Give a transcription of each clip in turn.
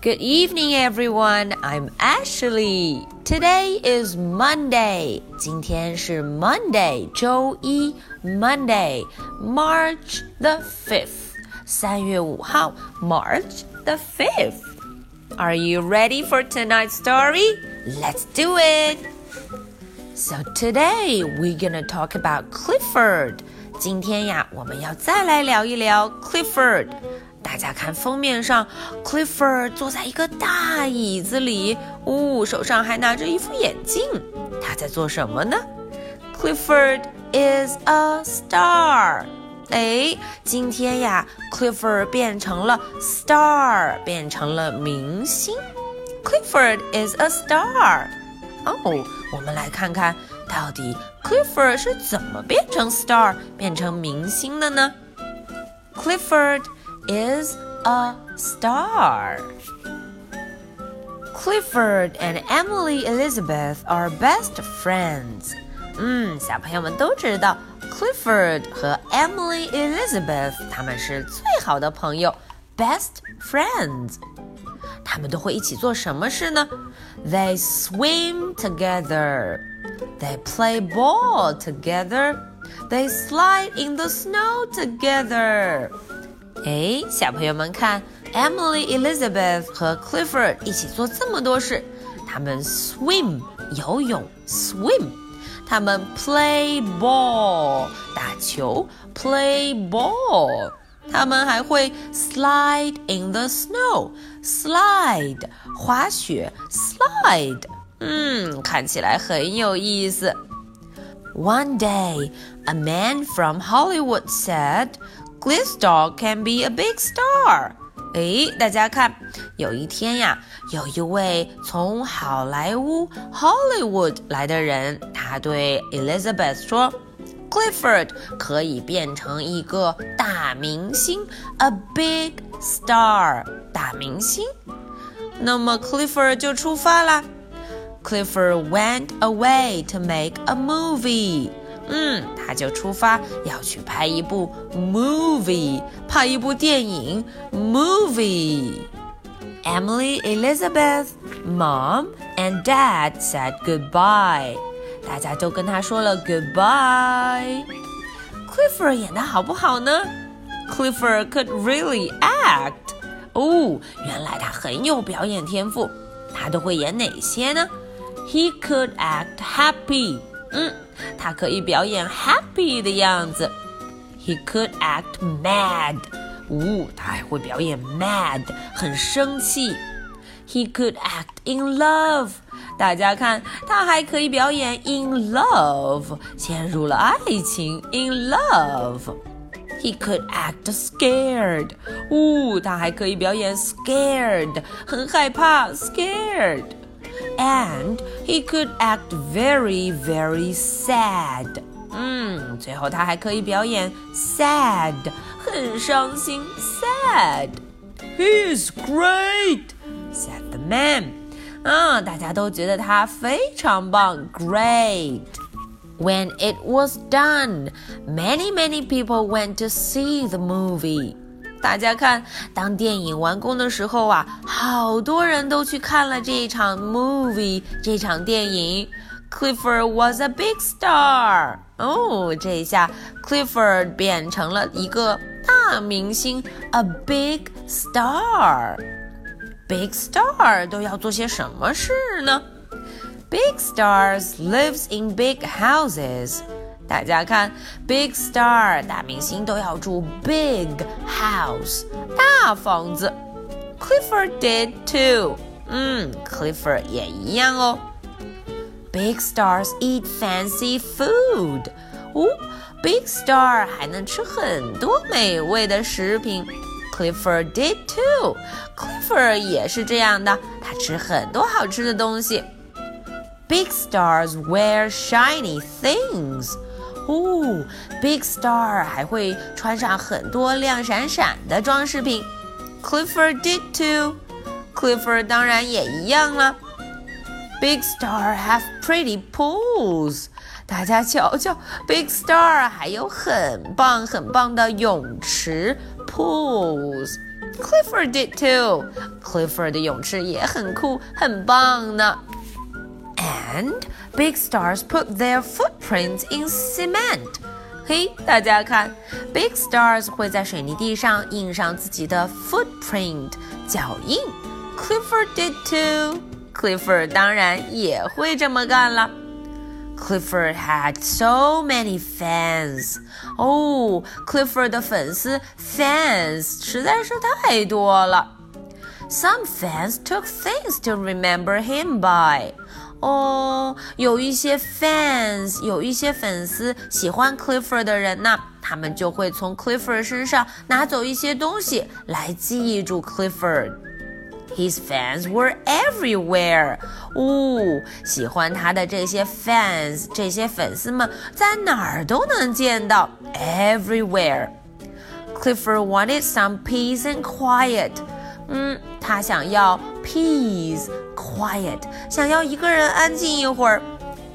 Good evening, everyone. I'm Ashley. Today is Monday. 今天是 Monday，周一，Monday, March the fifth. 三月五号，March the fifth. Are you ready for tonight's story? Let's do it. So today we're gonna talk about Clifford. 今天呀，我们要再来聊一聊 Clifford。 大家看封面上，Clifford 坐在一个大椅子里，呜、哦，手上还拿着一副眼镜。他在做什么呢？Clifford is a star。哎，今天呀，Clifford 变成了 star，变成了明星。Clifford is a star。哦，我们来看看到底 Clifford 是怎么变成 star，变成明星的呢？Clifford。is a star. Clifford and Emily Elizabeth are best friends. 嗯，小朋友们都知道，Clifford 和 Emily Elizabeth 他们是最好的朋友，best friends。他们都会一起做什么事呢？They swim together. They play ball together. They slide in the snow together. 哎，小朋友们看，Emily Elizabeth 和 Clifford 一起做这么多事。他们 swim 游泳，swim。他们 play ball 打球，play ball。他们还会 slide in the snow，slide 滑雪，slide。嗯，看起来很有意思。One day, a man from Hollywood said. This dog can be a big star。哎，大家看，有一天呀，有一位从好莱坞 Hollywood 来的人，他对 Elizabeth 说：“Clifford 可以变成一个大明星，a big star，大明星。”那么 Clifford 就出发啦。Clifford went away to make a movie。 嗯，他就出发要去拍一部 movie，拍一部电影 movie。Emily, Elizabeth, Mom and Dad said goodbye。大家都跟他说了 goodbye。Clifford 演的好不好呢？Clifford could really act。哦，原来他很有表演天赋。他都会演哪些呢？He could act happy。嗯。 他可以表演 happy 的样子。He could act mad。呜，他还会表演 mad，很生气。He could act in love。大家看，他还可以表演 in love，陷入了爱情 in love。He could act scared。呜，他还可以表演 scared，很害怕 scared。and he could act very, very sad. 嗯，最后他还可以表演 sad，很伤心 sad。He is great, said the man. 啊，大家都觉得他非常棒，great。When it was done, many, many people went to see the movie. 大家看，当电影完工的时候啊，好多人都去看了这一场 movie，这场电影。Clifford was a big star。哦，这一下 Clifford 变成了一个大明星，a big star。Big star 都要做些什么事呢？Big stars lives in big houses。大家看，big star 大明星都要住 big house 大房子。Clifford did too。嗯，Clifford 也一样哦。Big stars eat fancy food。哦，big star 还能吃很多美味的食品。Clifford did too。Clifford 也是这样的，他吃很多好吃的东西。Big stars wear shiny things。 哦，Big Star 还会穿上很多亮闪闪的装饰品。Clifford did too。Clifford 当然也一样了。Big Star have pretty pools。大家瞧瞧，Big Star 还有很棒很棒的泳池 pools. Clifford did too. Clifford 的泳池也很酷，很棒呢。 And big stars put their footprints in cement. 嘿，大家看，big stars 会在水泥地上印上自己的 footprint 脚印。Clifford did too. Clifford 当然也会这么干了。Clifford had so many fans. 哦，Clifford 的粉丝 fans 实在是太多了。Some fans took things to remember him by. 哦，有一些 fans，有一些粉丝喜欢 Clifford 的人呢，他们就会从 Clifford 身上拿走一些东西来记住 Clifford。His fans were everywhere。哦，喜欢他的这些 fans，这些粉丝们在哪儿都能见到，everywhere。Clifford wanted some peace and quiet。嗯，他想要 peace quiet，想要一个人安静一会儿。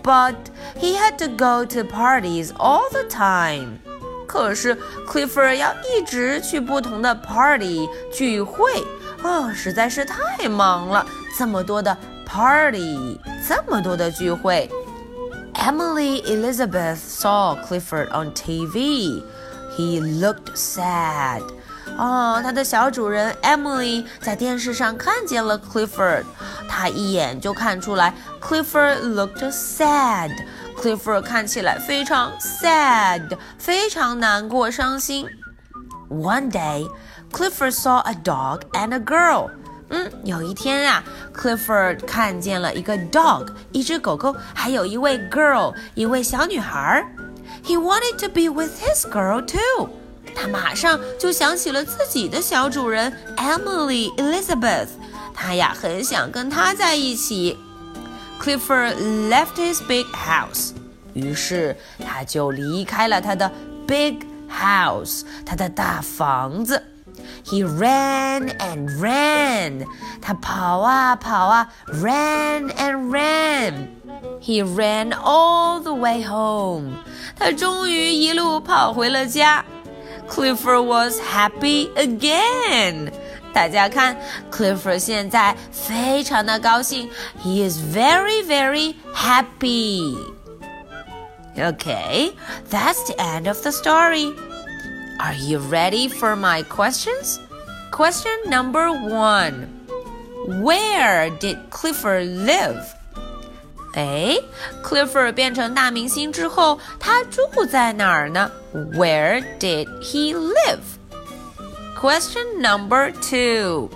But he had to go to parties all the time。可是 Clifford 要一直去不同的 party 聚会，哦，实在是太忙了，这么多的 party，这么多的聚会。Emily Elizabeth saw Clifford on TV. He looked sad. 哦，他的小主人 Emily 在电视上看见了 Clifford，他一眼就看出来 Clifford looked sad。Clifford 看起来非常 sad，非常难过、伤心。One day, Clifford saw a dog and a girl. 嗯，有一天啊，Clifford 看见了一个 dog，一只狗狗，还有一位 girl，一位小女孩。He wanted to be with his girl too. 他马上就想起了自己的小主人 Emily Elizabeth，他呀很想跟她在一起。Clifford left his big house，于是他就离开了他的 big house，他的大房子。He ran and ran，他跑啊跑啊，ran and ran。He ran all the way home，他终于一路跑回了家。Clifford was happy again。大家看，Clifford 现在非常的高兴，He is very very happy. Okay, that's the end of the story. Are you ready for my questions? Question number one Where did Clifford live? 哎，Clifford 变成大明星之后，他住在哪儿呢？Where did he live? Question number two.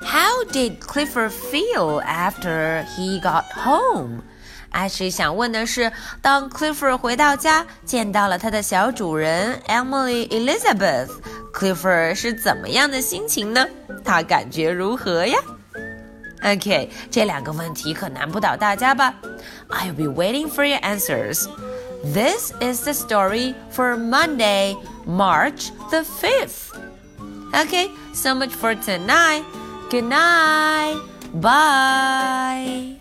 How did Clifford feel after he got home? 艾什想问的是，当 Clifford 回到家，见到了他的小主人 Emily Elizabeth，Clifford 是怎么样的心情呢？他感觉如何呀 ？Okay, 这两个问题可难不倒大家吧？I'll be waiting for your answers. This is the story for Monday, March the 5th. Okay, so much for tonight. Good night. Bye.